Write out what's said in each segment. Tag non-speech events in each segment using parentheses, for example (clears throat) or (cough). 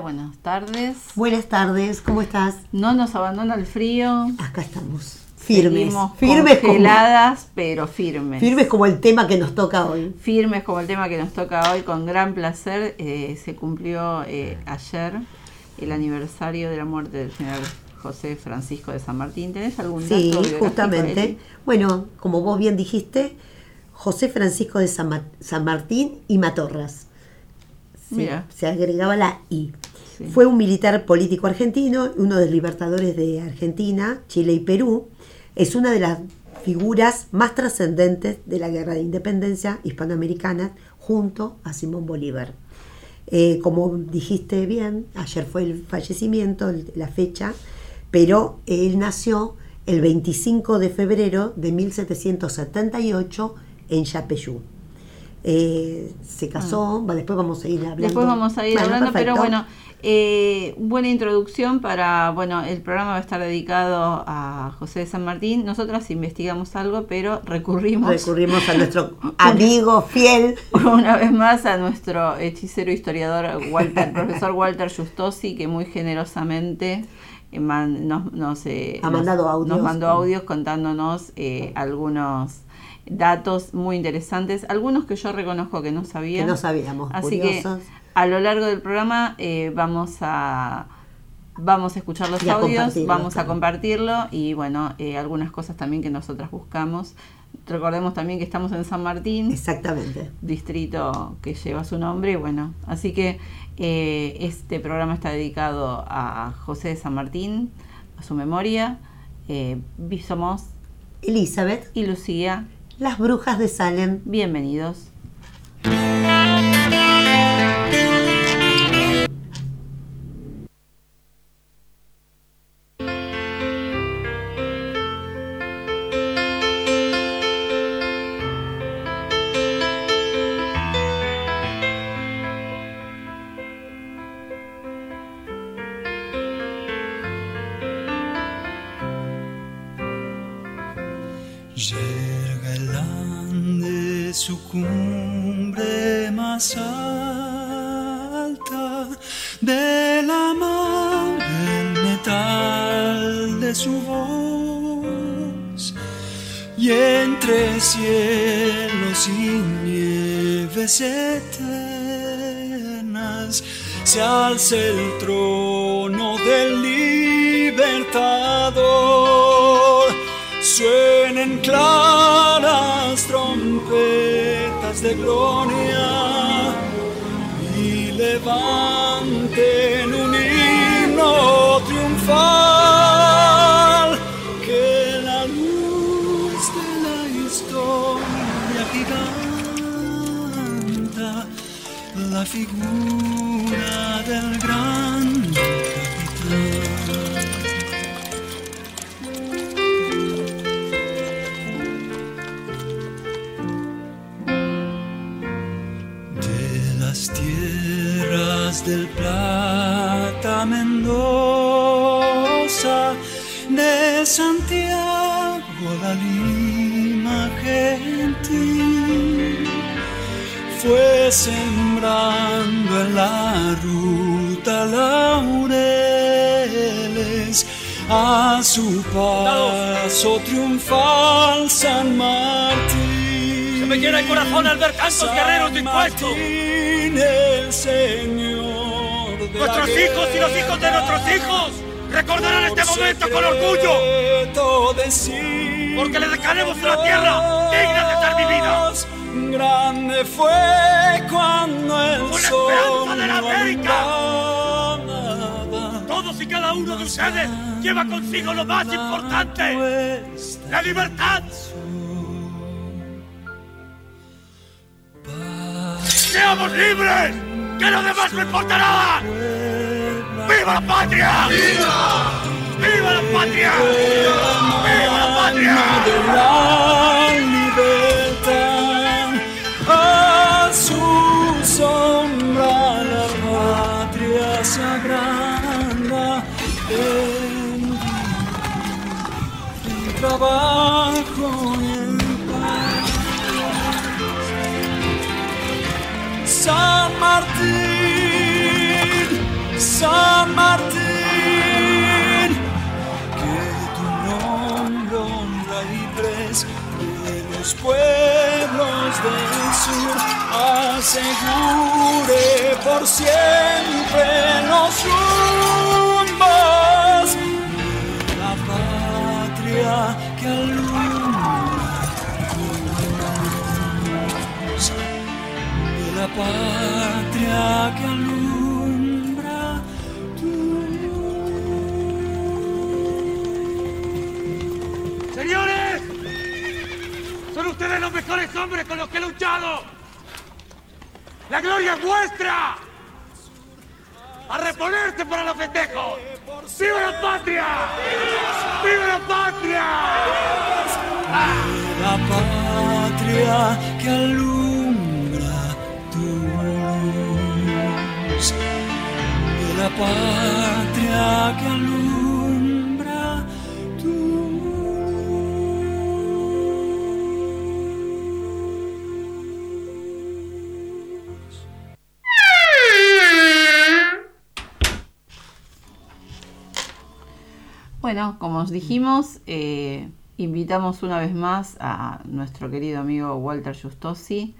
Buenas tardes. Buenas tardes, ¿cómo estás? No nos abandona el frío. Acá estamos. Firmes. Seguimos Firmes como, congeladas, pero firmes. firmes como el tema que nos toca hoy. Firmes como el tema que nos toca hoy, con gran placer. Eh, se cumplió eh, ayer el aniversario de la muerte del general José Francisco de San Martín. ¿Tenés algún dato Sí, justamente. Bueno, como vos bien dijiste, José Francisco de San, Ma- San Martín y Matorras. Sí. Se agregaba la I. Sí. Fue un militar político argentino, uno de los libertadores de Argentina, Chile y Perú. Es una de las figuras más trascendentes de la guerra de independencia hispanoamericana junto a Simón Bolívar. Eh, como dijiste bien, ayer fue el fallecimiento, el- la fecha, pero él nació el 25 de febrero de 1778 en Yapeyú. Eh, se casó, va, después vamos a ir hablando. Ah. Después vamos a ir Bueno, hablando, pero bueno, eh, buena introducción para, bueno, el programa va a estar dedicado a José de San Martín. Nosotras investigamos algo, pero recurrimos Recurrimos a nuestro (laughs) amigo fiel. una vez más a nuestro hechicero historiador Walter, (laughs) profesor Walter Justosi, que muy generosamente eh, man- nos, nos, eh, Ha nos- mandado audios. nos mandó audios contándonos eh, algunos datos muy interesantes, algunos que yo reconozco que no sabía. Que no sabíamos, Así curiosos. que a lo largo del programa eh, vamos a vamos a escuchar los a audios, vamos a compartirlo y bueno, eh, algunas cosas también que nosotras buscamos. Recordemos también que estamos en San Martín, Exactamente. distrito que lleva su nombre, bueno, así que eh, este programa está dedicado a José de San Martín, a su memoria. Somos Elizabeth, y Lucía, las brujas de Salem. bienvenidos. Corazón al ver tantos San guerreros dispuestos. Martín, el Señor de Nuestros hijos y los hijos de nuestros hijos recordarán este momento con orgullo, porque le dejaremos una tierra digna de ser vivida. Grande fue cuando el Una esperanza de la América. Todos y cada uno de ustedes lleva consigo lo más importante, la libertad. ¡Seamos libres! ¡Que lo demás no importa nada! ¡Viva la patria! ¡Viva! ¡Viva la patria! ¡Viva la patria! de la libertad a su sombra la patria en en trabajo San Martín San Martín, que tu nombre honra y pres de los pueblos del sur asegure por siempre los rumbos de la patria la patria que alumbra tu ¡Señores! ¡Son ustedes los mejores hombres con los que he luchado! ¡La gloria es vuestra! ¡A reponerse para los festejos! ¡Viva la patria! ¡Viva la patria! la patria que alumbra patria que alumbra tu. Bueno, como os dijimos, eh, invitamos una vez más a nuestro querido amigo Walter Justosi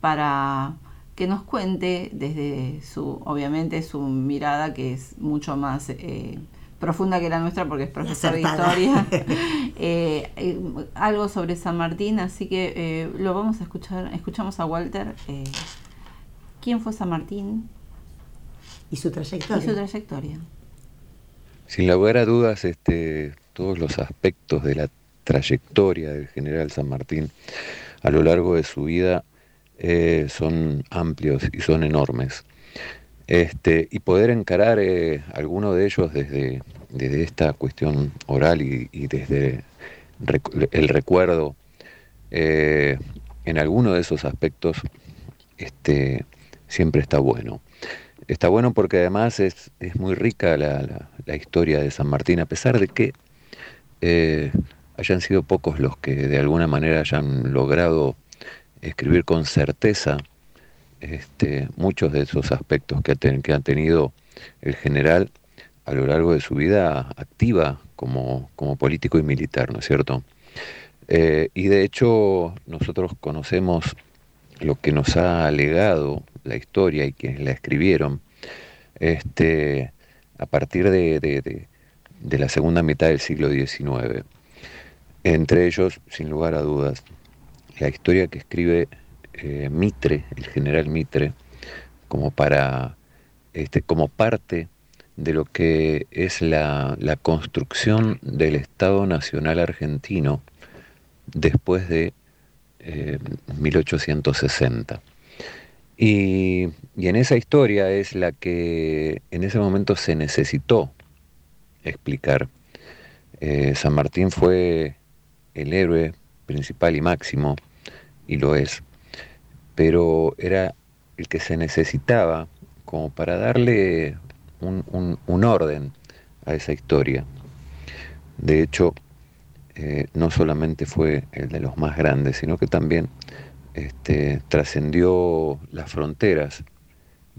para que nos cuente desde su, obviamente, su mirada que es mucho más eh, profunda que la nuestra porque es profesor de historia, (laughs) (laughs) eh, eh, algo sobre San Martín, así que eh, lo vamos a escuchar, escuchamos a Walter. eh, ¿Quién fue San Martín Y su y su trayectoria. trayectoria? Sin lugar a dudas, este, todos los aspectos de la trayectoria del general San Martín a lo largo de su vida eh, son amplios y son enormes. Este, y poder encarar eh, alguno de ellos desde, desde esta cuestión oral y, desde el recuerdo eh, en alguno de esos aspectos este, siempre está bueno. Está bueno porque además es, es muy rica la, la- la historia de San Martín, a pesar de que eh, hayan sido pocos los que de alguna manera hayan logrado escribir con certeza este, muchos de esos aspectos que, ha ten- que ha tenido el general a lo largo de su vida activa como, como político y militar, ¿no es cierto? Eh, y de hecho nosotros conocemos lo que nos ha legado la historia y quienes la escribieron este, a partir de- de la segunda mitad del siglo XIX. Entre ellos, sin lugar a dudas, la historia que escribe eh, Mitre, el general Mitre, como para este, como parte de lo que es la, la construcción del Estado Nacional Argentino después de eh, 1860. Y, y en esa historia es la que en ese momento se necesitó explicar. Eh, San Martín fue el héroe principal y máximo, y lo es, pero era el que se necesitaba como para darle un, un- orden a esa historia. De hecho, eh, no solamente fue el de los más grandes, sino que también este, trascendió las fronteras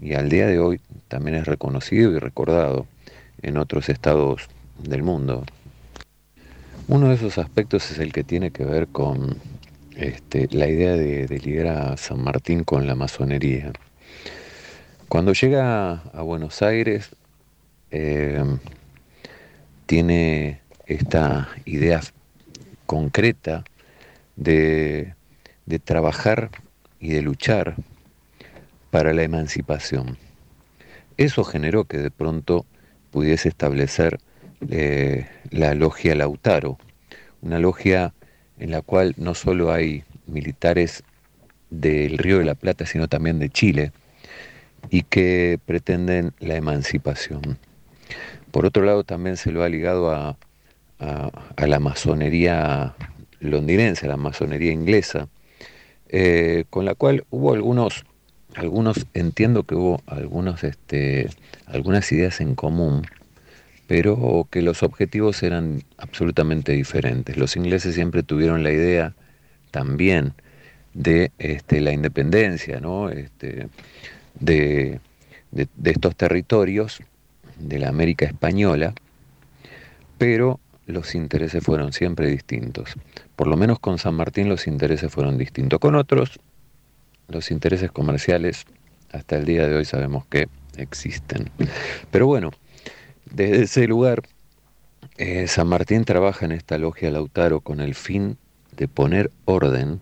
y al día de hoy también es reconocido y recordado en otros estados del mundo. Uno de esos aspectos es el que tiene que ver con este, la idea de, de a San Martín con la masonería. Cuando llega a Buenos Aires, eh, tiene esta idea concreta de, de trabajar y de luchar para la emancipación. Eso generó que de pronto pudiese establecer eh, la logia Lautaro, una logia en la cual no solo hay militares del Río de la Plata, sino también de Chile, y que pretenden la emancipación. Por otro lado, también se lo ha ligado a, a- la masonería londinense, a la masonería inglesa, eh, con la cual hubo algunos, algunos, entiendo que hubo algunos, este, algunas ideas en común, pero que los objetivos eran absolutamente diferentes. Los ingleses siempre tuvieron la idea también de este, la independencia. Este, de- de estos territorios de la América española, pero los intereses fueron siempre distintos. Por lo menos con San Martín los intereses fueron distintos. Con otros, los intereses comerciales hasta el día de hoy sabemos que existen. Pero bueno, desde ese lugar, eh, San Martín trabaja en esta logia Lautaro con el fin de poner orden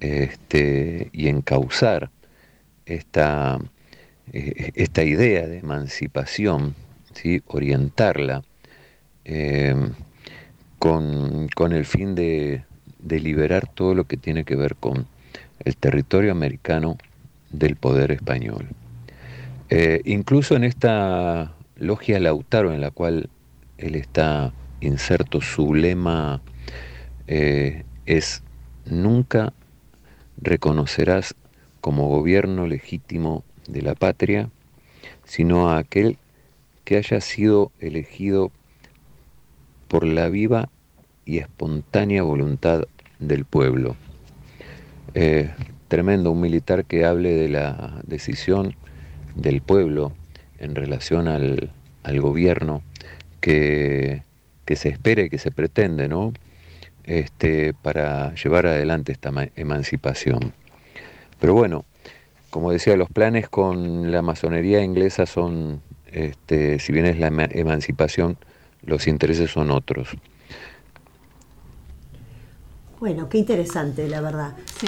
este, y encauzar esta, eh, esta idea de emancipación, orientarla eh, con, el fin de, de liberar todo lo que tiene que ver con el territorio americano del poder español. Incluso en esta logia Lautaro en la cual él está inserto, su lema es nunca reconocerás como gobierno legítimo de la patria, sino a aquel que haya sido elegido por la viva y espontánea voluntad del pueblo. Eh, tremendo, un militar que hable de la decisión del pueblo en relación al, gobierno que, que, se espera y que se pretende, ¿no? Este, para llevar adelante esta emancipación. Pero bueno, como decía, los planes con la masonería inglesa son, este, si bien es la emancipación, los intereses son otros. Bueno, qué interesante, la verdad. Sí,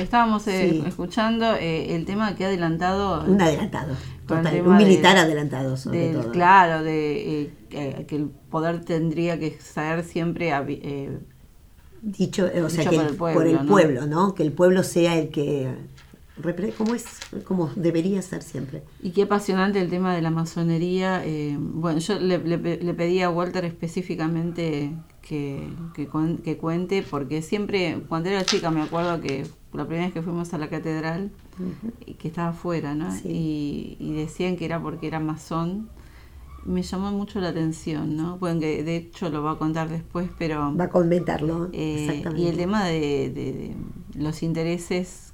estábamos eh, escuchando eh, el tema que ha adelantado. Un adelantado, un militar adelantado, sobre todo. Claro, de eh, que el poder tendría que ser siempre dicho, o sea, que por el, pueblo, ¿no? Que el pueblo sea el que como es, como debería ser siempre. Y qué apasionante el tema de la masonería. Eh, bueno, yo le, pedí a Walter específicamente que, que, cuente, porque siempre, cuando era chica, me acuerdo que la primera vez que fuimos a la catedral, que estaba afuera, ¿no? Y, decían que era porque era masón. Me llamó mucho la atención, ¿no? Bueno, que de hecho lo va a contar después, pero... Va a comentarlo, eh, Y el tema de los intereses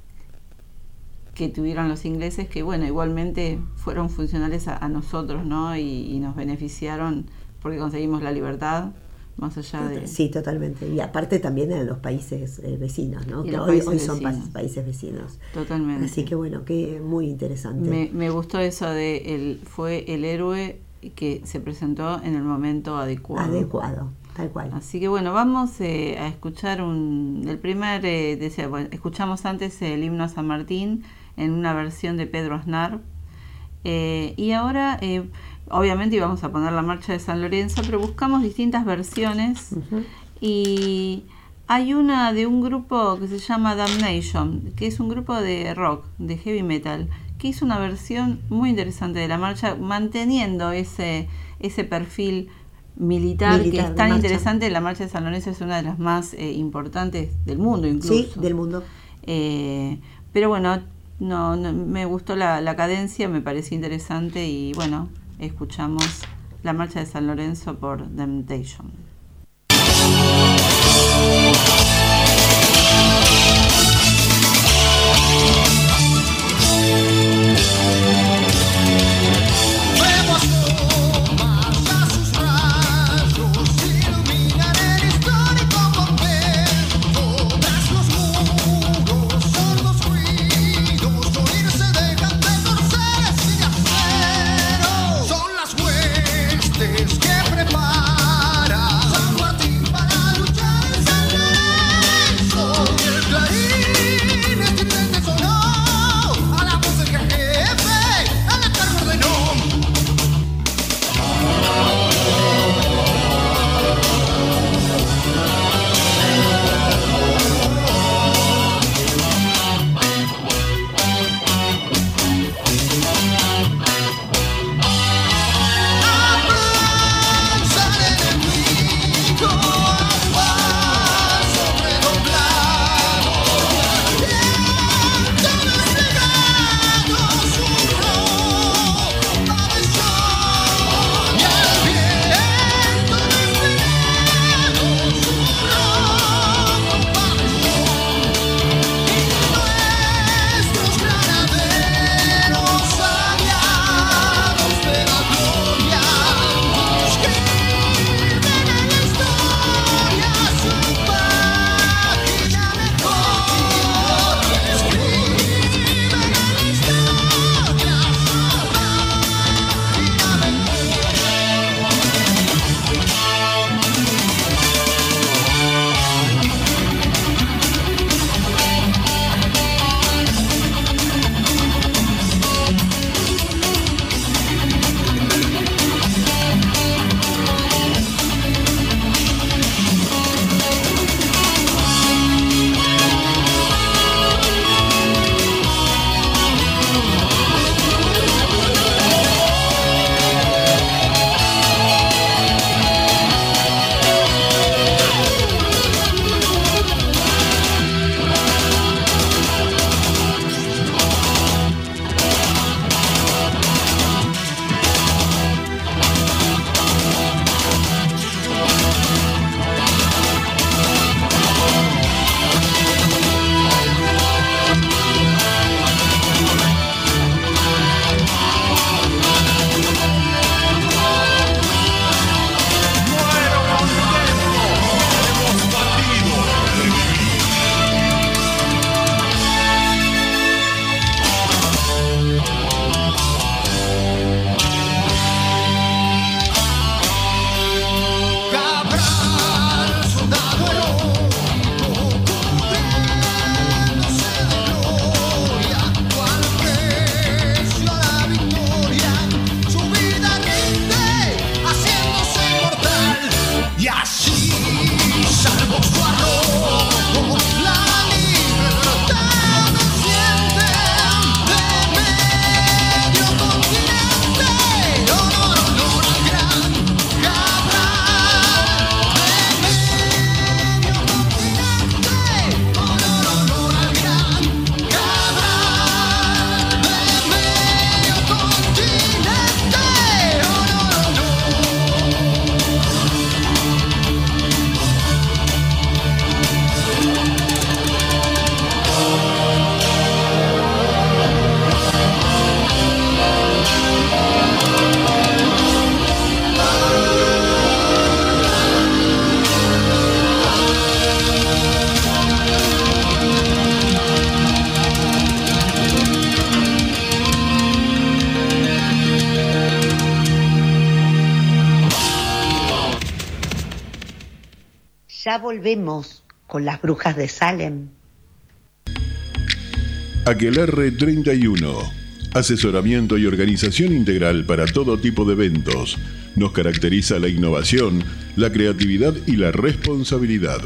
que tuvieron los ingleses, que bueno, igualmente fueron funcionales a, nosotros, ¿no? Y, nos beneficiaron porque conseguimos la libertad, más allá de... Sí, totalmente. Y aparte también en los países eh, vecinos, ¿no? Que hoy, hoy son países vecinos. Totalmente. Así que bueno, que muy interesante. Me, me gustó eso de, el, fue el héroe que se presentó en el momento adecuado. Adecuado. Tal cual. Así que bueno, vamos eh, a escuchar un, el primer, eh, bueno, escuchamos antes el himno a San Martín, en una versión de Pedro Aznar. Eh, y ahora, eh, obviamente íbamos a poner la marcha de San Lorenzo, pero buscamos distintas versiones y hay una de un grupo que se llama Damnation, que es un grupo de rock, de heavy metal, que hizo una versión muy interesante de la marcha, manteniendo ese, ese perfil militar, que es tan interesante. La marcha de San Lorenzo es una de las más eh, importantes del mundo, incluso. Sí, del mundo. pero bueno, no, me gustó la, la, cadencia, me pareció interesante y bueno, escuchamos la marcha de San Lorenzo por Temptation. Volvemos con las brujas de Salem. Aquelarre 31. Asesoramiento y organización integral para todo tipo de eventos. Nos caracteriza la innovación, la creatividad y la responsabilidad.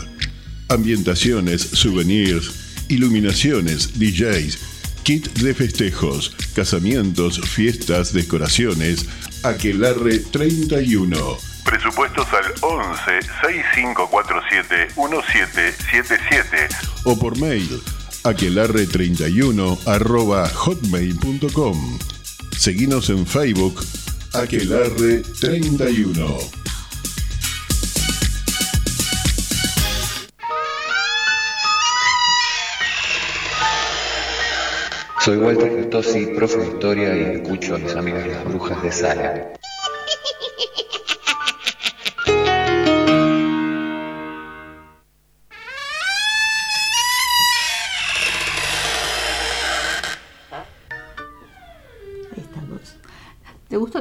Ambientaciones, souvenirs, iluminaciones, DJs, kit de festejos, casamientos, fiestas, decoraciones. Aquelarre 31. Presupuestos al 11 6547 1777 o por mail aquelarre31 arroba hotmail.com. Seguinos en Facebook Aquelarre31. Soy Walter Gestossi, profe de historia y escucho a mis amigas las brujas de Salem.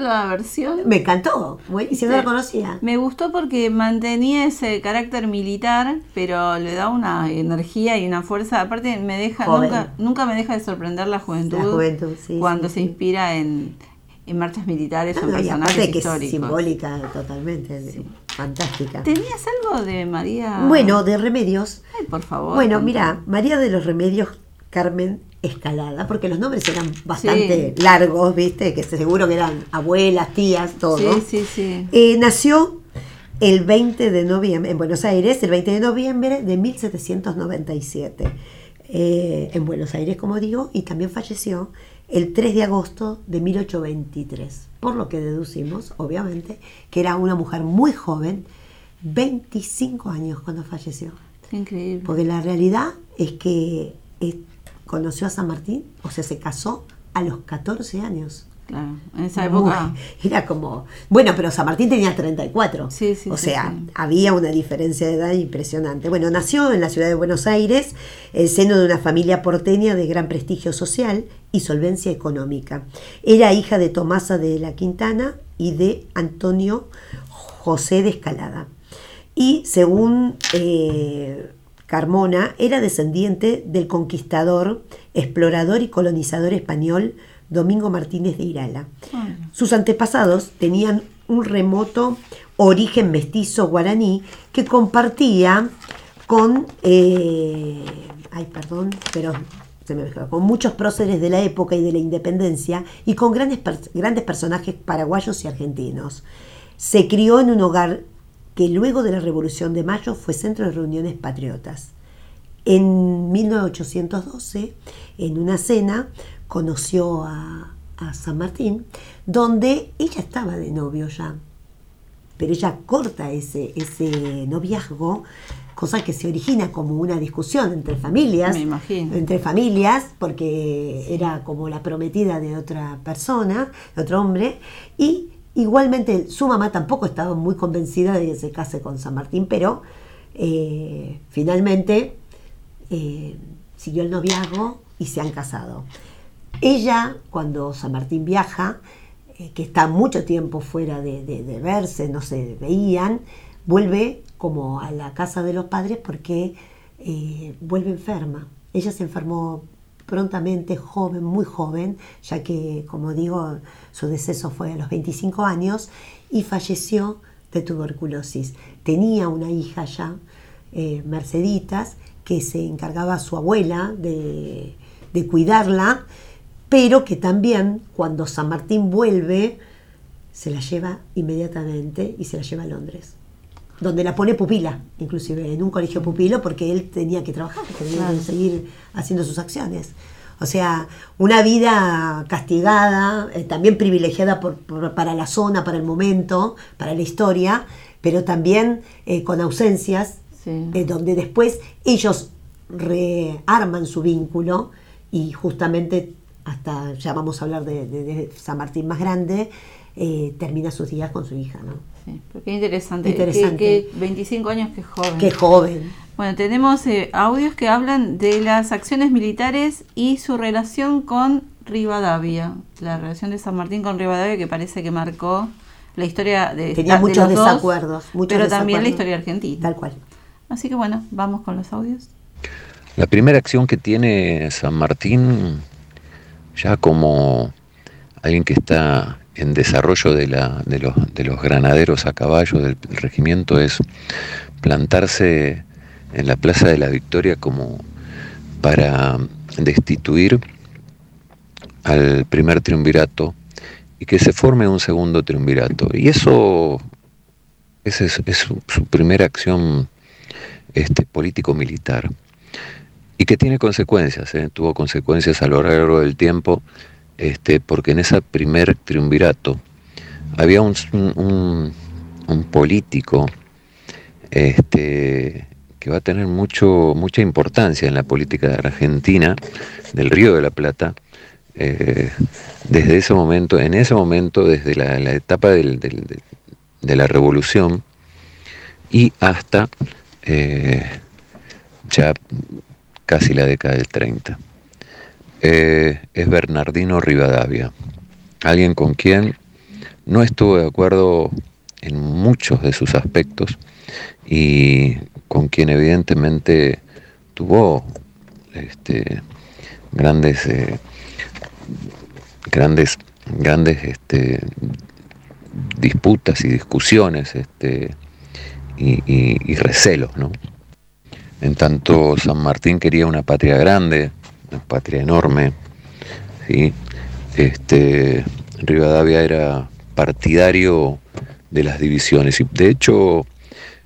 ¿Te gustó la versión? Me encantó, buenísimo, no la conocía. Me gustó porque mantenía ese carácter militar, pero le da una energía y una fuerza. Aparte, me deja Joven. nunca, nunca me deja de sorprender la juventud, La juventud, sí, cuando sí, se sí. inspira en, en marchas militares o en No, y personajes aparte que es simbólica totalmente, fantástica. ¿Tenías algo de María? Bueno, de remedios. Ay, por favor. Bueno, mira, María de los Remedios Carmen Escalada, porque los nombres eran bastante Sí. largos, ¿viste? Que seguro que eran abuelas, tías, todo. Sí, sí, sí. Eh, nació el 20 de noviembre, en Buenos Aires, el 20 de noviembre de 1797. Eh, en Buenos Aires, como digo, y también falleció el 3 de agosto de 1823. Por lo que deducimos, obviamente, que era una mujer muy joven, 25 años cuando falleció. Increíble. Porque la realidad es que conoció a San Martín, o sea, se casó a los 14 años. Claro, en esa época. (laughs) Era como. Bueno, pero San Martín tenía 34. Sí, sí, O sí, sea, sí. había una diferencia de edad impresionante. Bueno, nació en la ciudad de Buenos Aires, el seno de una familia porteña de gran prestigio social y solvencia económica. Era hija de Tomasa de la Quintana y de Antonio José de Escalada. Y según eh, Carmona, era descendiente del conquistador, explorador y colonizador español Domingo Martínez de Irala. Sus antepasados tenían un remoto origen mestizo guaraní que compartía con, eh, ay perdón, pero se me mezcló, con muchos próceres de la época y de la independencia y con grandes, grandes personajes paraguayos y argentinos. Se crió en un hogar que luego de la Revolución de Mayo fue centro de reuniones patriotas. En 1812, en una cena, conoció a, a San Martín, donde ella estaba de novio ya, pero ella corta ese, ese noviazgo, cosa que se origina como una discusión entre familias, Me imagino. entre familias, porque era como la prometida de otra persona, de otro hombre, y igualmente su mamá tampoco estaba muy convencida de que se case con San Martín, pero eh, finalmente eh, siguió el noviazgo y se han casado. Ella, cuando San Martín viaja, eh, que está mucho tiempo fuera de, verse, no se veían, vuelve como a la casa de los padres porque vuelve enferma. Ella se enfermó prontamente, joven, muy joven, ya que, como digo, su deceso fue a los 25 años y falleció de tuberculosis. Tenía una hija ya, eh, Merceditas, que se encargaba a su abuela de, de cuidarla, pero que también cuando San Martín vuelve, se la lleva inmediatamente y se la lleva a Londres, donde la pone pupila, inclusive en un colegio pupilo, porque él tenía que trabajar, tenía que seguir haciendo sus acciones. O sea, una vida castigada, eh, también privilegiada por- por- para la zona, para el momento, para la historia, pero también eh, con ausencias, Sí. eh, donde después ellos rearman su vínculo y justamente hasta, ya vamos a hablar de, de- de San Martín más grande, eh, termina sus días con su hija, ¿no? Sí, pero qué interesante. Interesante. Que, 25 años, que joven. Qué joven. Bueno, tenemos eh, audios que hablan de las acciones militares y su relación con Rivadavia. La relación de San Martín con Rivadavia que parece que marcó la historia de, Tenía de muchos los dos, desacuerdos, muchos pero también la desacuerdos. historia argentina. Tal cual. Así que bueno, vamos con los audios. La primera acción que tiene San Martín, ya como alguien que está en desarrollo de, los, de los granaderos a caballo del regimiento, es plantarse en la Plaza de la Victoria como para destituir al primer triunvirato y que se forme un segundo triunvirato. Y eso es, su, primera acción este, político-militar. Y que tiene consecuencias, ¿eh? tuvo consecuencias a lo largo del tiempo, este, porque en ese primer triunvirato había un, político este, que va a tener mucho, mucha importancia en la política de Argentina, del Río de la Plata, eh, desde ese momento, en ese momento, desde la, etapa de la revolución y hasta eh, ya casi la década del 30. Eh, es Bernardino Rivadavia, alguien con quien no estuvo de acuerdo en muchos de sus aspectos y con quien evidentemente tuvo este, grandes, eh, grandes, grandes este, disputas y discusiones este, y, recelos. ¿no? En tanto, San Martín quería una patria grande, una patria enorme. ¿sí? Este, Rivadavia era partidario de las divisiones y de hecho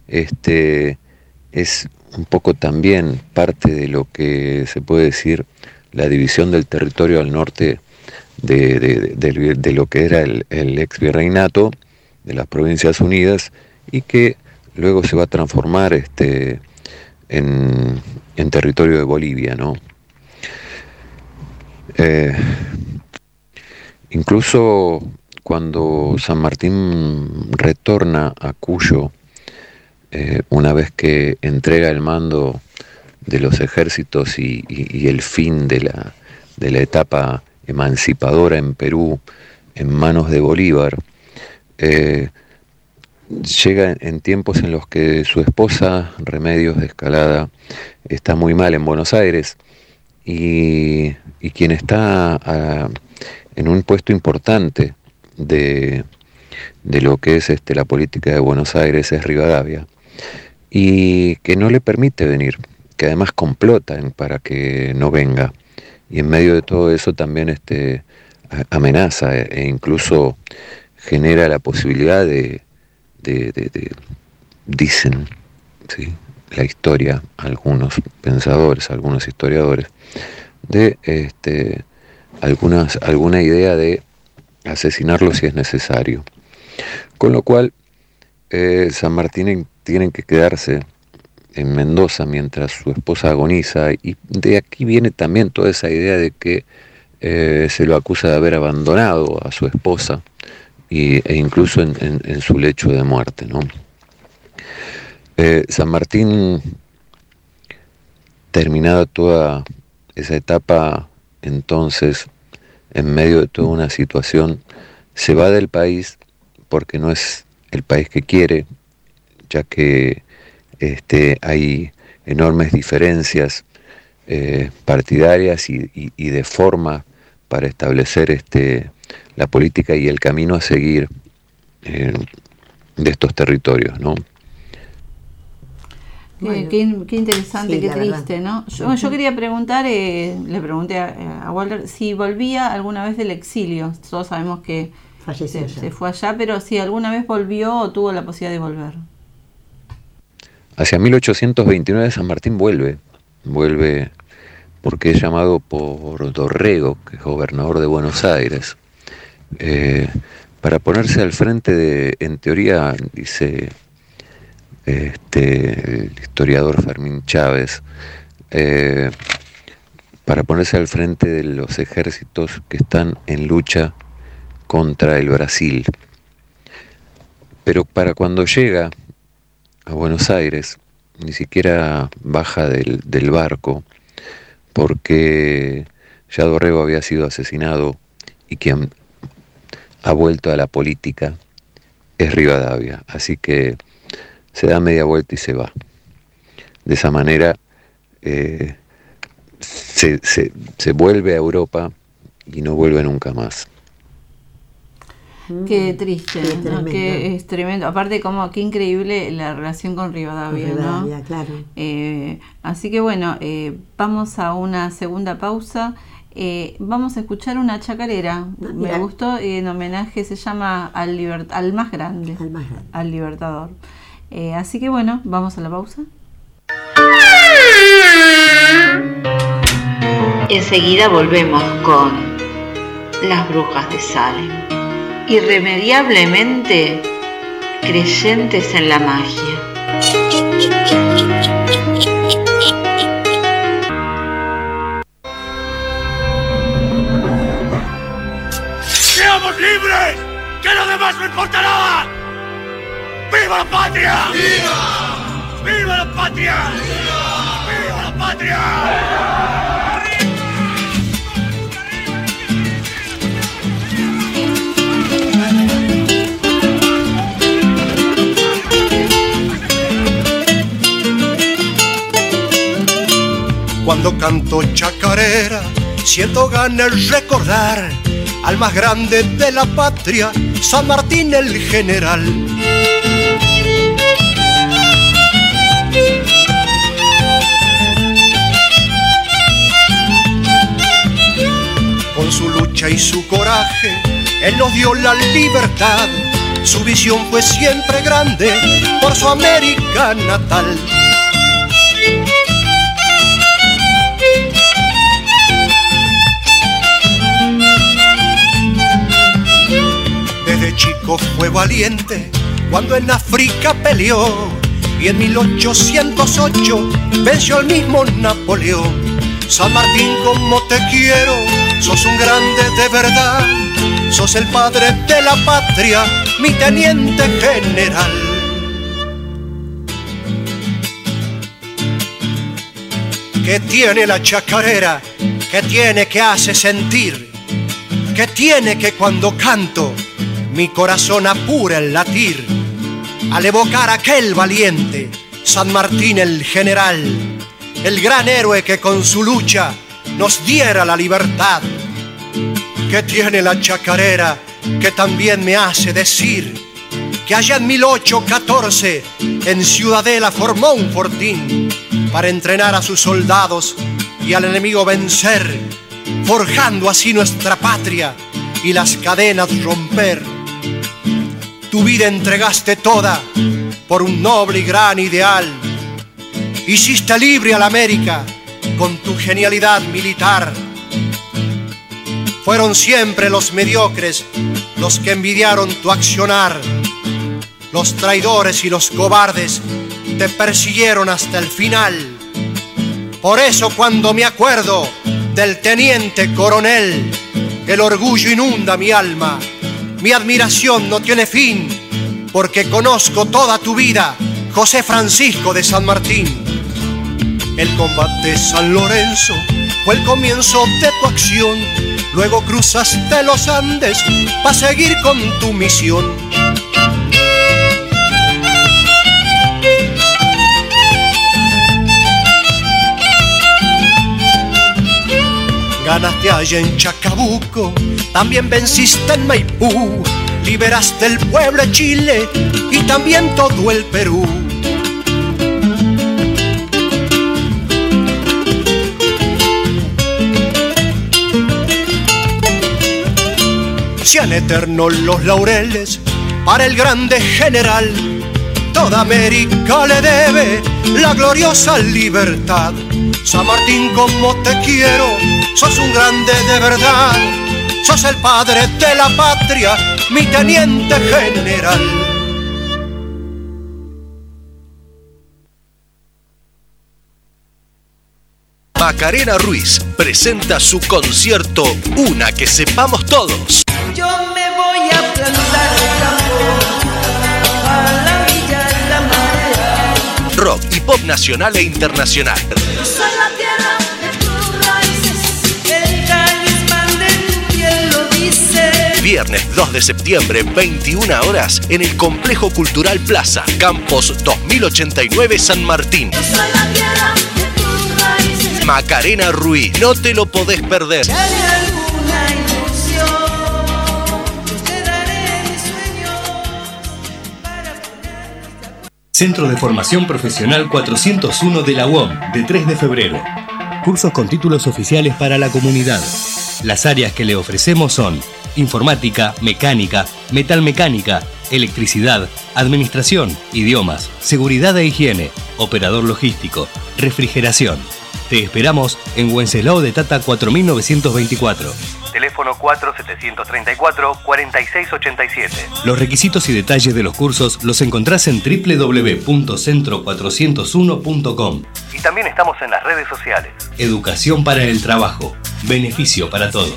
este, es un poco también parte de lo que se puede decir la división del territorio al norte de, lo que era el, ex virreinato de las Provincias Unidas y que luego se va a transformar este, en, territorio de Bolivia. ¿no? Eh, incluso cuando San Martín retorna a Cuyo, eh, una vez que entrega el mando de los ejércitos y, el fin de la, de la etapa emancipadora en Perú en manos de Bolívar, eh, llega en tiempos en los que su esposa, Remedios de Escalada, está muy mal en Buenos Aires y, quien está ah, en un puesto importante de, lo que es este, la política de Buenos Aires es Rivadavia y que no le permite venir, que además complota para que no venga. Y en medio de todo eso también este, amenaza e incluso genera la posibilidad de, dicen la historia, algunos pensadores, algunos historiadores, de este, algunas, alguna idea de asesinarlo si es necesario. Con lo cual, eh, San Martín tiene que quedarse en Mendoza mientras su esposa agoniza y de aquí viene también toda esa idea de que eh, se lo acusa de haber abandonado a su esposa e incluso en, su lecho de muerte. ¿no? Eh, San Martín, terminada toda esa etapa, entonces, en medio de toda una situación, se va del país porque no es el país que quiere, ya que este, hay enormes diferencias eh, partidarias y, de forma para establecer este, la política y el camino a seguir eh, de estos territorios, ¿no? Qué, interesante, qué triste, ¿no? Yo, quería preguntar, eh, le pregunté a, Walter si volvía alguna vez del exilio. Todos sabemos que se, fue allá, pero si alguna vez volvió o tuvo la posibilidad de volver. Hacia 1829 San Martín vuelve, vuelve porque es llamado por Dorrego, que es gobernador de Buenos Aires, eh, para ponerse al frente de, en teoría, dice este, el historiador Fermín Chávez, eh, para ponerse al frente de los ejércitos que están en lucha contra el Brasil. Pero para cuando llega a Buenos Aires, ni siquiera baja del, barco, porque ya Dorrego había sido asesinado y quien ha vuelto a la política es Rivadavia. Así que se da media vuelta y se va. de esa manera eh, se, se, se vuelve a Europa y no vuelve nunca más. Qué triste, Qué ¿no? es tremendo. Aparte, como qué increíble la relación con Rivadavia, ¿no? Rivadavia, claro. Eh, así que bueno, eh, vamos a una segunda pausa. Eh, vamos a escuchar una chacarera. Me Ah, mira. gustó en homenaje, se llama al, al más grande, Al más grande. al Libertador. Eh, así que bueno, vamos a la pausa. Enseguida volvemos con las brujas de Salem. Irremediablemente creyentes en la magia. ¡Seamos libres! ¡Que lo demás no importa nada! ¡Viva la patria! ¡Viva! ¡Viva la patria! ¡Viva! ¡Viva la patria! Cuando canto chacarera, siento ganas de recordar al más grande de la patria, San Martín el General. Y su coraje, él nos dio la libertad. Su visión fue siempre grande por su América natal. Desde chico fue valiente cuando en África peleó y en 1808 venció al mismo Napoleón. San Martín, como te quiero, sos un grande de verdad, sos el padre de la patria, mi teniente general. ¿Qué tiene la chacarera? ¿Qué tiene que hace sentir? que tiene que cuando canto mi corazón apura el latir al evocar aquel valiente San Martín el general, el gran héroe que con su lucha nos diera la libertad. Que tiene la chacarera que también me hace decir que allá en 1814 en Ciudadela formó un fortín para entrenar a sus soldados y al enemigo vencer forjando así nuestra patria y las cadenas romper. Tu vida entregaste toda por un noble y gran ideal. Hiciste libre a la América con tu genialidad militar. Fueron siempre los mediocres los que envidiaron tu accionar. Los traidores y los cobardes te persiguieron hasta el final. Por eso cuando me acuerdo del teniente coronel, el orgullo inunda mi alma. Mi admiración no tiene fin, porque conozco toda tu vida, José Francisco de San Martín. El combate San Lorenzo fue el comienzo de tu acción, luego cruzaste los Andes para seguir con tu misión. Ganaste allá en Chacabuco, también venciste en Maipú, liberaste el pueblo de Chile y también todo el Perú. Sean eternos los laureles para el grande general. Toda América le debe la gloriosa libertad. San Martín, como te quiero, sos un grande de verdad. Sos el padre de la patria, mi teniente general. Macarena Ruiz presenta su concierto Una que sepamos todos. Pop nacional e internacional. Viernes 2 de septiembre, 21 horas, en el Complejo Cultural Plaza, Campos 2089 San Martín. Macarena Ruiz, no te lo podés perder. Centro de Formación Profesional 401 de la UOM, de 3 de febrero. Cursos con títulos oficiales para la comunidad. Las áreas que le ofrecemos son informática, mecánica, metalmecánica, electricidad, administración, idiomas, seguridad e higiene, operador logístico, refrigeración. Te esperamos en Wenceslao de Tata 4924. Teléfono 4734-4687. Los requisitos y detalles de los cursos los encontrás en www.centro401.com. Y también estamos en las redes sociales. Educación para el trabajo. Beneficio para todos.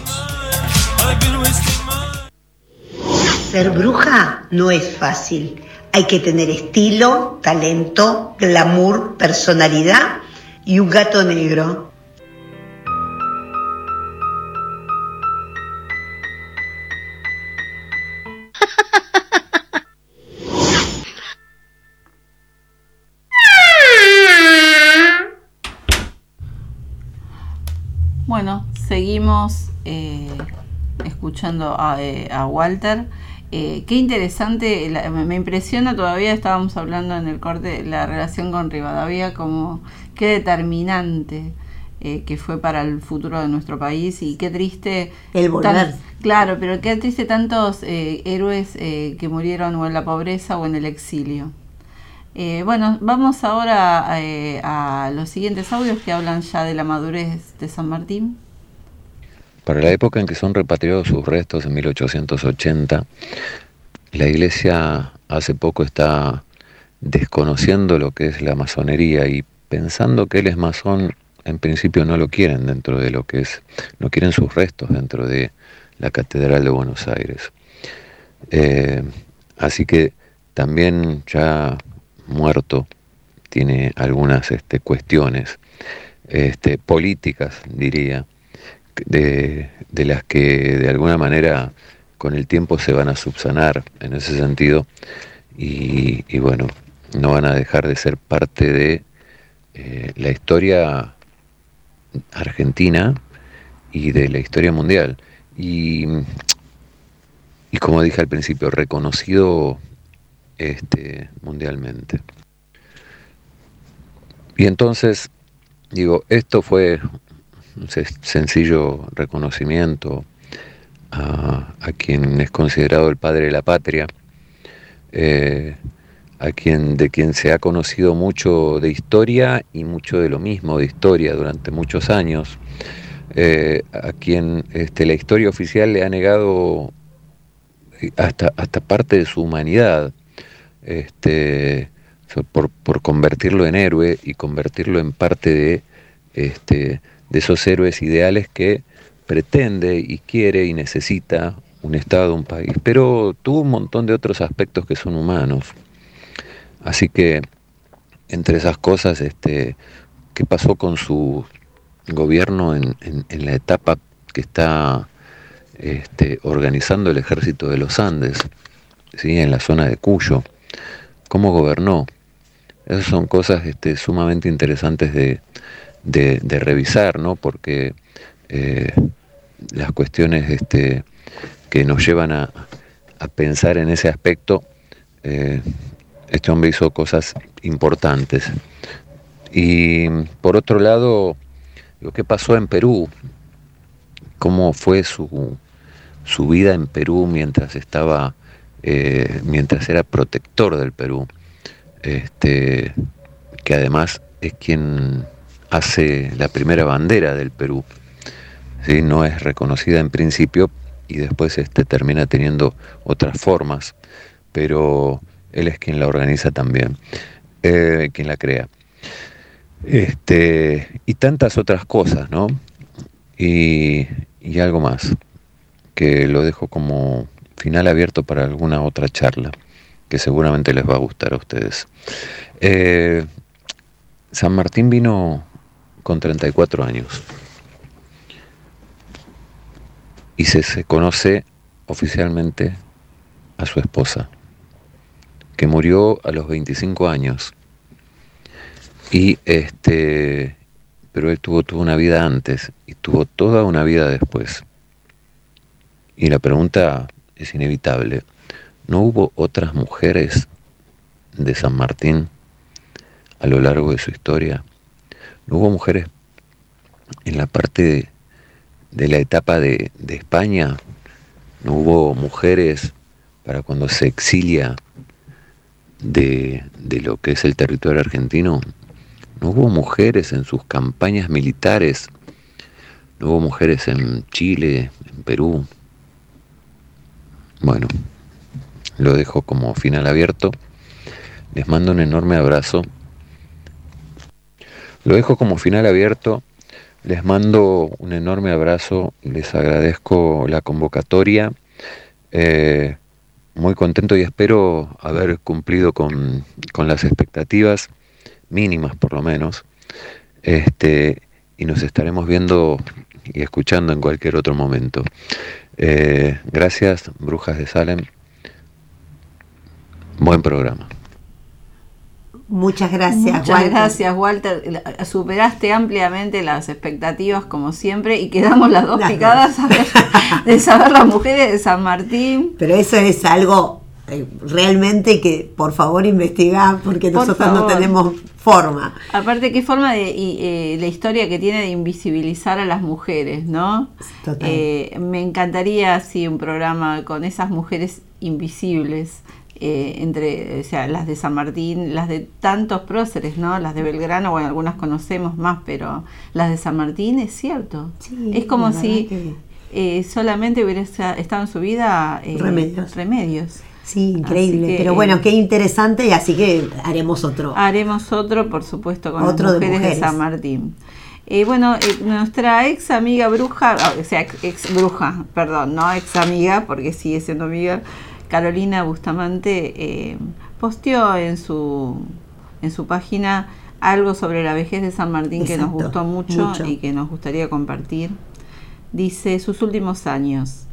Ser bruja no es fácil. Hay que tener estilo, talento, glamour, personalidad y un gato negro. Eh, escuchando a, eh, a Walter. Eh, qué interesante, la- me impresiona todavía, estábamos hablando en el corte, la relación con Rivadavia, como qué determinante eh, que fue para el futuro de nuestro país y qué triste. El volver. tan- claro, pero qué triste tantos eh, héroes eh, que murieron o en la pobreza o en el exilio. Eh, bueno, vamos ahora eh, a los siguientes audios que hablan ya de la madurez de San Martín. Para la época en que son repatriados sus restos, en 1880, la iglesia hace poco está desconociendo lo que es la masonería y pensando que él es masón, en principio no lo quieren dentro de lo que es, no quieren sus restos dentro de la Catedral de Buenos Aires. Eh, así que también ya muerto tiene algunas este, cuestiones este, políticas, diría, de, las que de alguna manera con el tiempo se van a subsanar en ese sentido y, y bueno, no van a dejar de ser parte de eh, la historia argentina y de la historia mundial. Y, y como dije al principio, reconocido este, mundialmente. Y entonces, digo, esto fue un se- sencillo reconocimiento a, quien es considerado el padre de la patria, eh, a quien de quien se ha conocido mucho de historia y mucho de lo mismo de historia durante muchos años, eh, a quien este, la historia oficial le ha negado eh, hasta, hasta parte de su humanidad, este, por, por convertirlo en héroe y convertirlo en parte de, este, de esos héroes ideales que pretende y quiere y necesita un Estado, un país. Pero tuvo un montón de otros aspectos que son humanos. Así que, entre esas cosas, este, ¿qué pasó con su gobierno en, la etapa que está este, organizando el ejército de los Andes, ¿sí? en la zona de Cuyo? ¿Cómo gobernó? Esas son cosas este, sumamente interesantes de, de- revisar, ¿no? porque eh, las cuestiones este, que nos llevan a, pensar en ese aspecto, eh, este hombre hizo cosas importantes. Y por otro lado, digo, ¿qué pasó en Perú? ¿Cómo fue su, su vida en Perú mientras estaba, eh, mientras era protector del Perú? Este, que además es quien hace la primera bandera del Perú. ¿sí? No es reconocida en principio y después este, termina teniendo otras formas, pero él es quien la organiza también, eh, quien la crea. Este, y tantas otras cosas, ¿no? Y, y algo más, que lo dejo como final abierto para alguna otra charla, que seguramente les va a gustar a ustedes. Eh, San Martín vino con 34 años y se, se conoce oficialmente a su esposa, que murió a los 25 años. Y este, pero él tuvo, tuvo una vida antes y tuvo toda una vida después. Y la pregunta es inevitable. ¿No hubo otras mujeres de San Martín a lo largo de su historia? ¿No hubo mujeres en la parte de, la etapa de, de España? ¿No hubo mujeres para cuando se exilia de, de lo que es el territorio argentino? ¿No hubo mujeres en sus campañas militares? ¿No hubo mujeres en Chile, en Perú? Bueno, lo dejo como final abierto. Les mando un enorme abrazo. Lo dejo como final abierto. Les mando un enorme abrazo. Les agradezco la convocatoria. Eh, muy contento y espero haber cumplido con, con las expectativas mínimas por lo menos. Este, y nos estaremos viendo y escuchando en cualquier otro momento. Eh, gracias, Brujas de Salem. Buen programa. Muchas gracias, Muchas Walter. gracias, Walter. Superaste ampliamente las expectativas, como siempre, y quedamos las dos Las picadas a ver- (laughs) de saber las mujeres de San Martín. Pero eso es algo eh, realmente que por favor investiga porque Por nosotros no tenemos forma. Aparte, qué forma de y, eh, la historia que tiene de invisibilizar a las mujeres, ¿no? Total. Eh, me encantaría así un programa con esas mujeres invisibles. Eh, entre o sea, las de San Martín, las de tantos próceres, ¿no? Las de Belgrano, bueno, algunas conocemos más, pero las de San Martín es cierto. Sí, es como si eh, solamente hubiera esta- estado en su vida eh, Remedios. remedios. Sí, increíble. Que, Pero eh, bueno, qué interesante y así que haremos otro. Haremos otro, por supuesto, con Otro las de mujeres de, mujeres. San Martín. Eh, bueno, eh, nuestra ex amiga bruja, ah, o sea, ex, ex bruja, perdón, no ex amiga, porque sigue siendo amiga, Carolina Bustamante eh, posteó en su, en su página algo sobre la vejez de San Martín que nos gustó mucho, mucho. y que nos gustaría compartir. Dice, sus últimos años,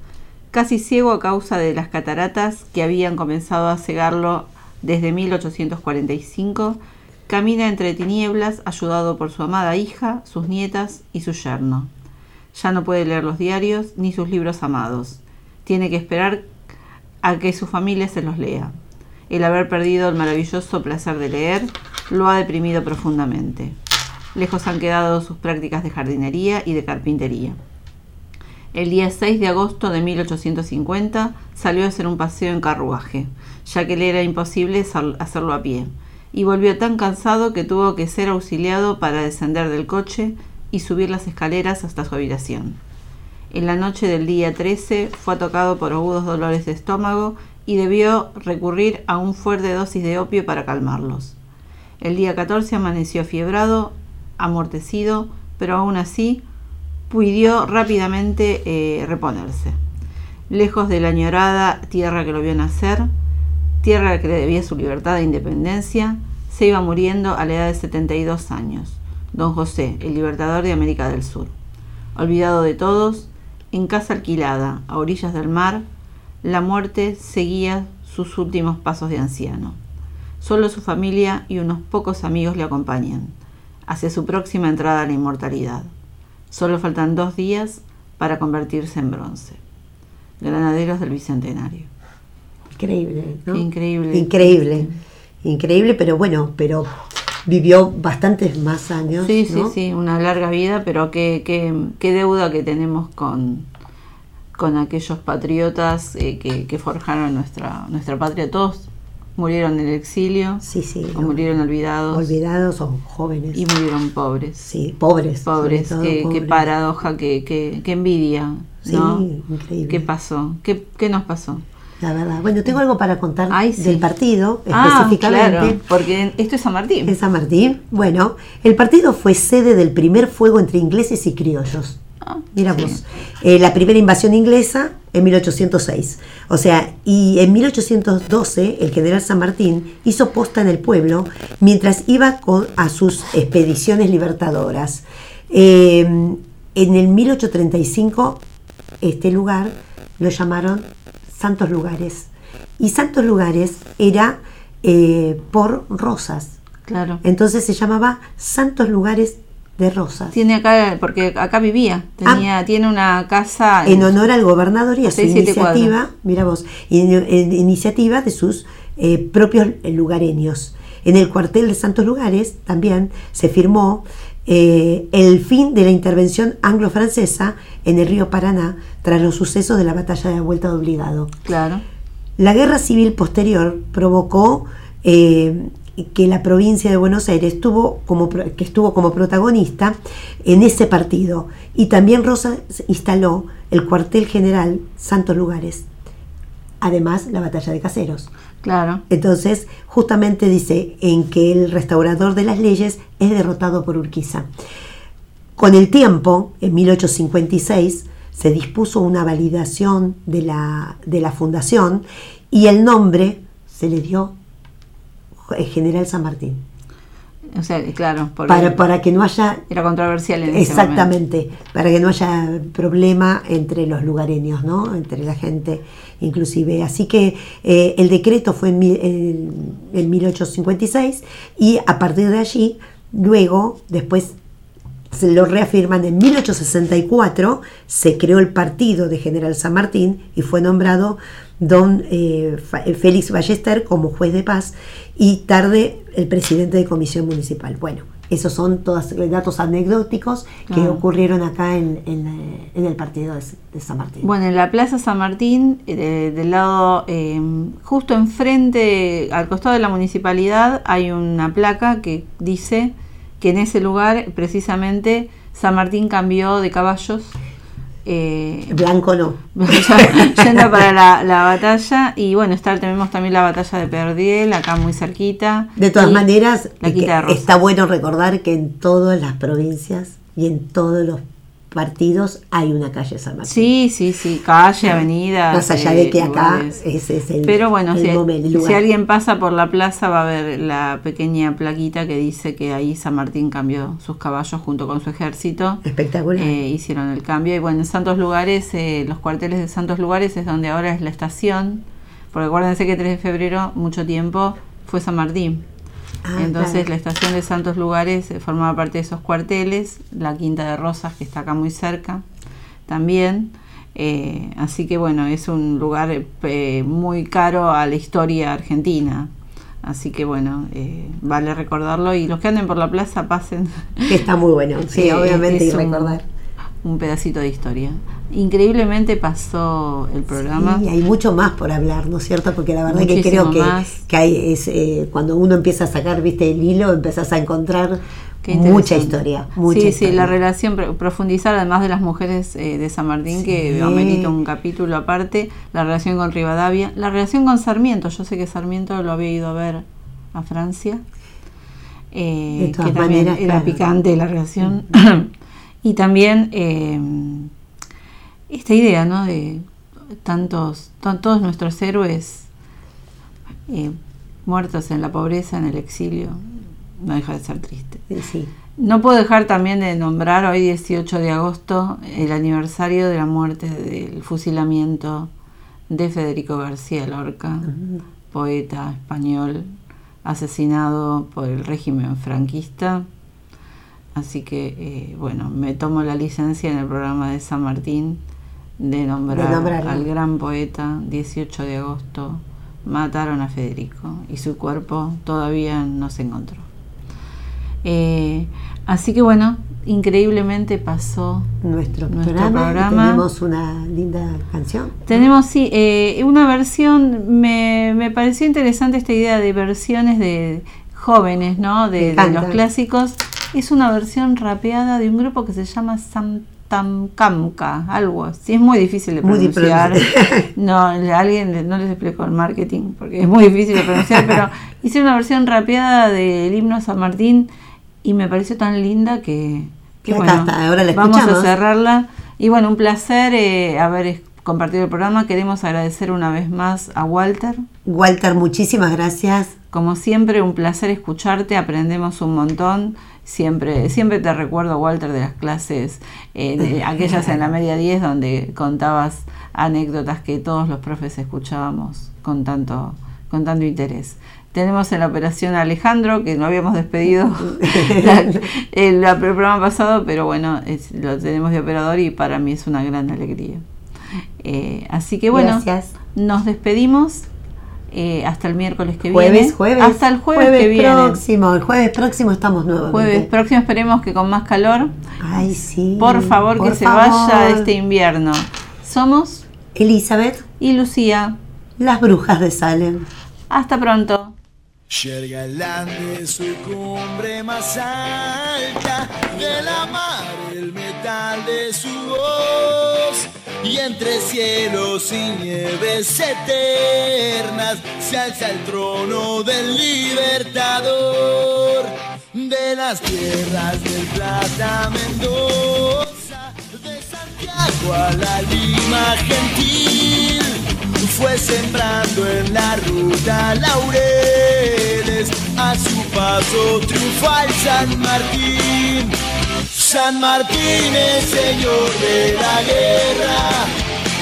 casi ciego a causa de las cataratas que habían comenzado a cegarlo desde 1845, camina entre tinieblas ayudado por su amada hija, sus nietas y su yerno. Ya no puede leer los diarios ni sus libros amados. Tiene que esperar a que su familia se los lea. El haber perdido el maravilloso placer de leer lo ha deprimido profundamente. Lejos han quedado sus prácticas de jardinería y de carpintería. El día 6 de agosto de 1850 salió a hacer un paseo en carruaje, ya que le era imposible hacerlo a pie, y volvió tan cansado que tuvo que ser auxiliado para descender del coche y subir las escaleras hasta su habitación. En la noche del día 13 fue atacado por agudos dolores de estómago y debió recurrir a un fuerte dosis de opio para calmarlos. El día 14 amaneció fiebrado, amortecido, pero aún así pudió rápidamente eh, reponerse. Lejos de la añorada tierra que lo vio nacer, tierra que le debía su libertad e independencia, se iba muriendo a la edad de 72 años. Don José, el libertador de América del Sur. Olvidado de todos, en casa alquilada, a orillas del mar, la muerte seguía sus últimos pasos de anciano. Solo su familia y unos pocos amigos le acompañan, hacia su próxima entrada a la inmortalidad. Solo faltan dos días para convertirse en bronce. Granaderos del Bicentenario. Increíble, ¿no? Increíble. Increíble. Increíble, pero bueno, pero vivió bastantes más años. Sí, sí, ¿no? sí, una larga vida, pero qué, qué, qué deuda que tenemos con, con aquellos patriotas eh, que, que forjaron nuestra, nuestra patria. Todos murieron en el exilio, Sí, sí. o no. muriron olvidados Olvidados o jóvenes. y murieron pobres. Sí, pobres. Pobres, qué, paradoja, qué, qué, qué envidia, Sí, ¿no? increíble. ¿Qué pasó? ¿Qué, qué nos pasó? La verdad. Bueno, tengo algo para contar Ay, sí. del partido, Ah, específicamente. claro, porque esto es San Martín. En San Martín. Bueno, el partido fue sede del primer fuego entre ingleses y criollos. Ah, Mira sí. vos, eh, la primera invasión inglesa en 1806. O sea, y en 1812 el general San Martín hizo posta en el pueblo mientras iba con, a sus expediciones libertadoras. Eh, en el 1835 este lugar lo llamaron Santos Lugares. Y Santos Lugares era eh, por rosas. Claro. Entonces se llamaba Santos Lugares de Rosas. Tiene acá, porque acá vivía, tenía, tiene una casa Ah. En honor al gobernador y a su iniciativa, mira vos, en iniciativa de sus eh, propios lugareños. En el cuartel de Santos Lugares también se firmó eh, el fin de la intervención anglo-francesa en el río Paraná tras los sucesos de la batalla de la Vuelta de Obligado. Claro. La guerra civil posterior provocó eh, que la provincia de Buenos Aires tuvo como, que estuvo como protagonista en ese partido. Y también Rosas instaló el cuartel general Santos Lugares. Además, la batalla de Caseros. Claro. Entonces, justamente dice en que el restaurador de las leyes es derrotado por Urquiza. Con el tiempo, en 1856, se dispuso una validación de la, de la fundación y el nombre se le dio eh, General San Martín. O sea, claro, Para, para que no haya era controversial en ese momento. Exactamente, para que no haya problema entre los lugareños, ¿no? Entre la gente, inclusive. Así que eh, el decreto fue en- en 1856 y a partir de allí, luego, después se lo reafirman en 1864, se creó el partido de General San Martín y fue nombrado don eh, eh, Félix Ballester como juez de paz y tarde el presidente de comisión municipal. Bueno, esos son todos datos anecdóticos que Claro. ocurrieron acá en, en, eh, en el partido de, de San Martín. Bueno, en la Plaza San Martín, eh, del lado eh, justo enfrente, al costado de la municipalidad, hay una placa que dice que en ese lugar precisamente San Martín cambió de caballos. Eh, Blanco no. (laughs) yendo para la, la batalla y bueno está, tenemos también la batalla de Perdiel acá muy cerquita De todas maneras, la de está bueno recordar que en todas las provincias y en todos los partidos hay una calle San Martín. sí sí sí calle avenida Más allá de que acá ese es el, Pero bueno, el si, momento, el si alguien pasa por la plaza va a ver la pequeña plaquita que dice que ahí San Martín cambió sus caballos junto con su ejército. Espectacular. Eh, hicieron el cambio. Y bueno, en Santos Lugares, eh, los cuarteles de Santos Lugares es donde ahora es la estación. Porque acuérdense que 3 de febrero, mucho tiempo, fue San Martín. Ah, Entonces claro. la estación de Santos Lugares eh, formaba parte de esos cuarteles, la Quinta de Rosas que está acá muy cerca también. Eh, así que bueno, es un lugar eh, muy caro a la historia argentina. Así que bueno, eh, vale recordarlo y los que anden por la plaza pasen. Que está muy bueno, (laughs) sí, obviamente, y un- recordar. Un pedacito de historia. Increíblemente pasó el programa. Y hay mucho más por hablar, ¿no es cierto? Porque la verdad que Muchísimo creo que, que hay, es, eh, cuando uno empieza a sacar, viste, el hilo, empezás a encontrar mucha historia. Mucha sí, historia. sí, la relación, pro- profundizar además de las mujeres eh, de San Martín, que Sí. amerita un capítulo aparte, la relación con Rivadavia, la relación con Sarmiento, yo sé que Sarmiento lo había ido a ver a Francia, eh, De todas que también maneras, era claro. picante la relación, (clears throat) y también eh, esta idea, ¿no? De tantos, tan- todos nuestros héroes eh, muertos en la pobreza, en el exilio, no deja de ser triste. Sí, sí. No puedo dejar también de nombrar hoy 18 de agosto el aniversario de la muerte del fusilamiento de Federico García Lorca, poeta español asesinado por el régimen franquista. Así que, eh, bueno, me tomo la licencia en el programa de San Martín de nombrar De al gran poeta 18 de agosto. Mataron a Federico y su cuerpo todavía no se encontró. Eh, así que bueno, increíblemente pasó Nuestro, nuestro programa, programa. tenemos una linda canción. Tenemos, sí, eh, una versión, me, me pareció interesante esta idea de versiones de jóvenes, ¿no? De, de los clásicos. Es una versión rapeada de un grupo que se llama Samtamkamka, algo así. Es muy difícil de pronunciar. no, alguien no les explico el marketing porque es muy difícil de pronunciar, pero hice una versión rapeada del himno San Martín y me pareció tan linda que, que bueno, está, ahora la vamos a cerrarla. Y bueno, un placer eh, haber compartido el programa. Queremos agradecer una vez más a Walter. Walter, muchísimas gracias Como siempre, un placer escucharte, aprendemos un montón. Siempre, siempre te recuerdo, Walter, de las clases, eh, de (laughs) aquellas en la media 10, donde contabas anécdotas que todos los profes escuchábamos con tanto, con tanto interés. Tenemos en la operación a Alejandro, que no habíamos despedido (laughs) el, el programa pasado, pero bueno, es- lo tenemos de operador y para mí es una gran alegría. Eh, así que bueno, Gracias. nos despedimos eh, hasta el miércoles que Jueves, viene. jueves. Hasta el jueves, que viene. próximo. El jueves próximo estamos nuevamente. Jueves próximo esperemos que con más calor. Ay, sí. Por favor, por que se vaya este invierno. Somos Elizabeth y Lucía. Las brujas de Salem. Hasta pronto. De su cumbre más alta, de la mar entre cielos y nieves eternas se alza el trono del libertador de las tierras del Plata Mendoza, de Santiago a la Lima gentil fue sembrando en la ruta laureles a su paso triunfal San Martín. San Martín es señor de la guerra,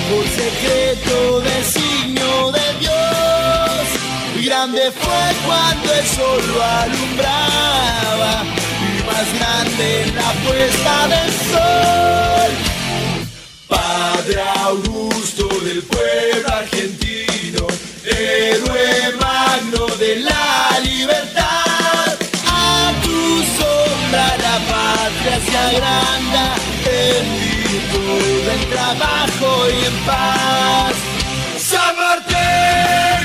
por secreto designio de Dios. Grande fue cuando el sol lo alumbraba y más grande la puesta del sol. Padre Augusto del pueblo argentino, héroe magno de la libertad. Agranda virtud del trabajo y en paz. San Martín,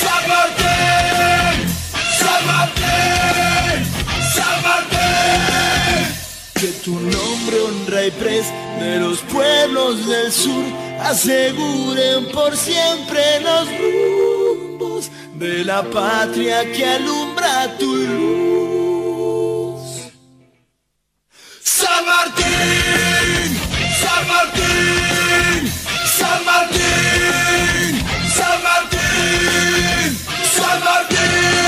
San Martín, San Martín, San Martín. Que tu nombre honra y pres de los pueblos del sur aseguren por siempre los rumbos de la patria que alumbra tu luz. Σαν Μάρτιν! Σαν Μάρτιν! Σαν Μάρτιν! Σαν Μάρτιν! Σαν Μάρτιν!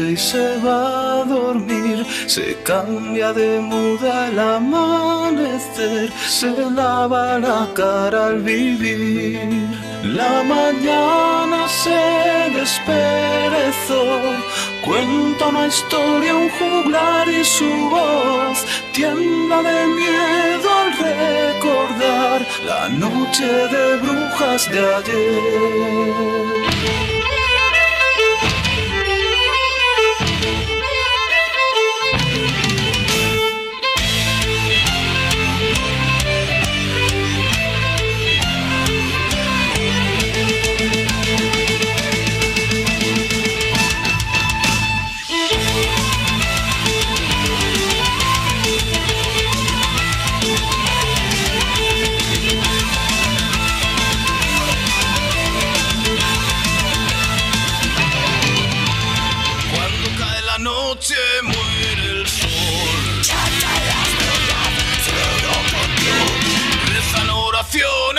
Y se va a dormir. Se cambia de muda el amanecer, se lava la cara al vivir. La mañana se desperezó, cuenta una historia, un juglar y su voz tiembla de miedo al recordar la noche de brujas de ayer. noche muere el sol. Rezan oración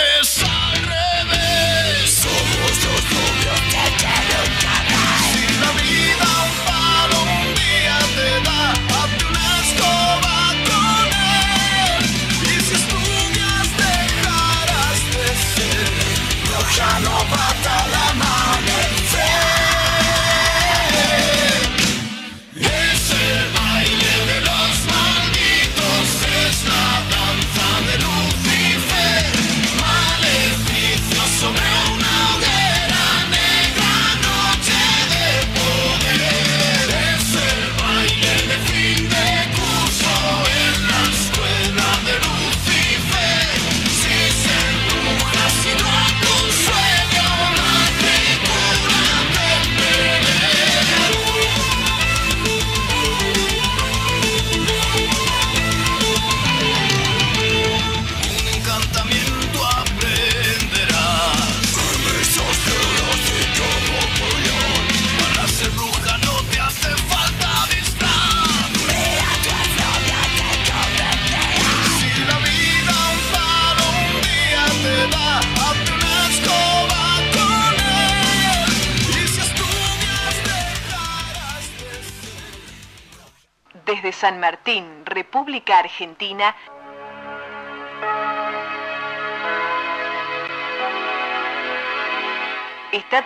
San Martín, República Argentina, está